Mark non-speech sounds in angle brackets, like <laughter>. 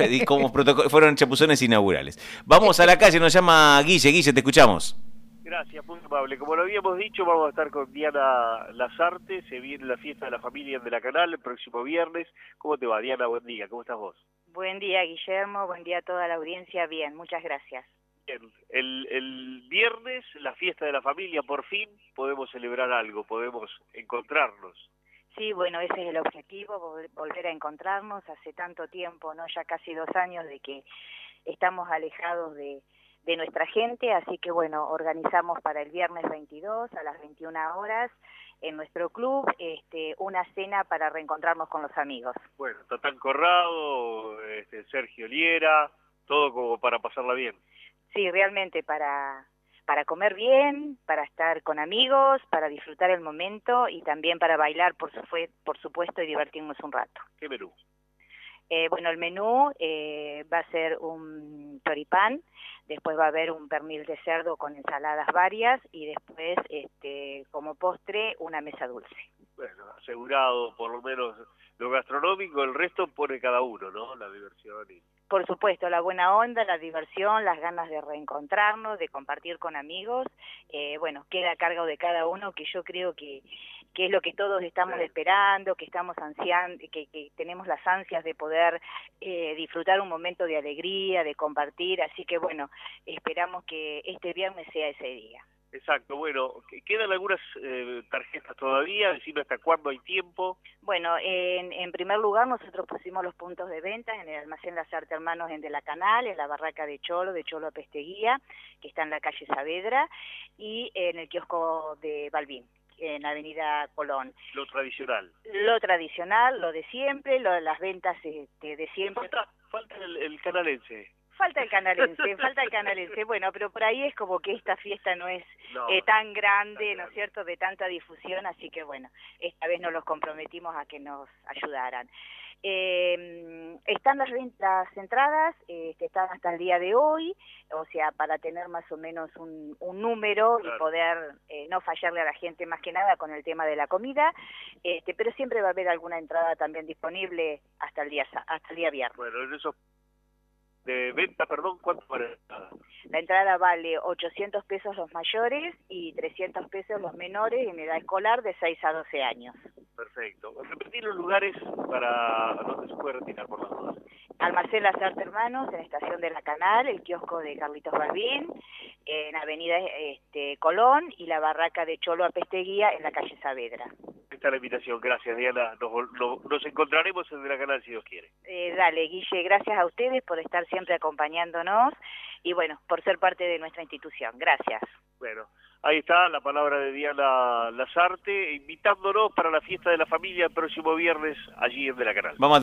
<laughs> y como protocolo, fueron chapuzones inaugurales. Vamos a la calle, nos llama Guille. Guille, te escuchamos. Gracias, muy amable. Como lo habíamos dicho, vamos a estar con Diana Lazarte. Se viene la fiesta de la familia de la Canal el próximo viernes. ¿Cómo te va, Diana? Buen día. ¿Cómo estás vos? Buen día, Guillermo. Buen día a toda la audiencia. Bien, muchas gracias. Bien. El, el viernes, la fiesta de la familia, por fin podemos celebrar algo, podemos encontrarnos. Sí, bueno, ese es el objetivo, vol- volver a encontrarnos. Hace tanto tiempo, ¿no? Ya casi dos años de que estamos alejados de, de nuestra gente, así que bueno, organizamos para el viernes 22 a las 21 horas en nuestro club este, una cena para reencontrarnos con los amigos. Bueno, Tatán Corrado, este, Sergio Liera, todo como para pasarla bien. Sí, realmente para, para comer bien, para estar con amigos, para disfrutar el momento y también para bailar, por, sufue- por supuesto, y divertirnos un rato. ¿Qué menú? Eh, bueno, el menú eh, va a ser un choripán, después va a haber un pernil de cerdo con ensaladas varias y después, este, como postre, una mesa dulce. Bueno, asegurado por lo menos lo gastronómico, el resto pone cada uno, ¿no? La diversión y... Por supuesto, la buena onda, la diversión, las ganas de reencontrarnos, de compartir con amigos, eh, bueno, queda a cargo de cada uno, que yo creo que, que es lo que todos estamos Sí. esperando, que estamos ansiando, que, que tenemos las ansias de poder eh, disfrutar un momento de alegría, de compartir, así que bueno, esperamos que este viernes sea ese día. Exacto, bueno, que- quedan algunas eh, tarjetas todavía, decime hasta cuándo hay tiempo. Bueno, en, en primer lugar nosotros pusimos los puntos de venta en el almacén Las Artes Hermanos en De la Canal, en la barraca de Cholo, de Cholo a Pesteguía, que está en la calle Saavedra, y en el kiosco de Balbín, en la avenida Colón. Lo tradicional. Lo tradicional, lo de siempre, lo de las ventas este, de siempre. Falta, falta el, el canalense. Falta el canalense, <laughs> falta el canalense. Bueno, pero por ahí es como que esta fiesta no es No, eh, tan grande, ¿no es cierto?, de tanta difusión, así que bueno, esta vez nos los comprometimos a que nos ayudaran. Eh, están las, entradas, eh, que están hasta el día de hoy, o sea, para tener más o menos un, un número Claro. y poder eh, no fallarle a la gente más que nada con el tema de la comida, este, pero siempre va a haber alguna entrada también disponible hasta el día hasta el día viernes. Bueno, en esos de venta, perdón, ¿cuánto vale? Ah, La entrada vale 800 pesos los mayores y 300 pesos los menores en edad escolar de 6 a 12 años. Perfecto. Repetir los lugares para donde se puede retirar por las dudas. Almacén Las Artes Hermanos en Estación de la Canal, el kiosco de Carlitos Balbín, en Avenida este, Colón y la barraca de Cholo a Pesteguía en la calle Saavedra. Está la invitación. Gracias, Diana. Nos, vol- no- nos encontraremos en la canal si Dios quiere. Eh, dale, Guille, gracias a ustedes por estar siempre acompañándonos y bueno, por ser parte de nuestra institución. Gracias. Bueno, ahí está la palabra de Diana Lazarte, invitándonos para la fiesta de la familia el próximo viernes allí en De la Canal. Vamos a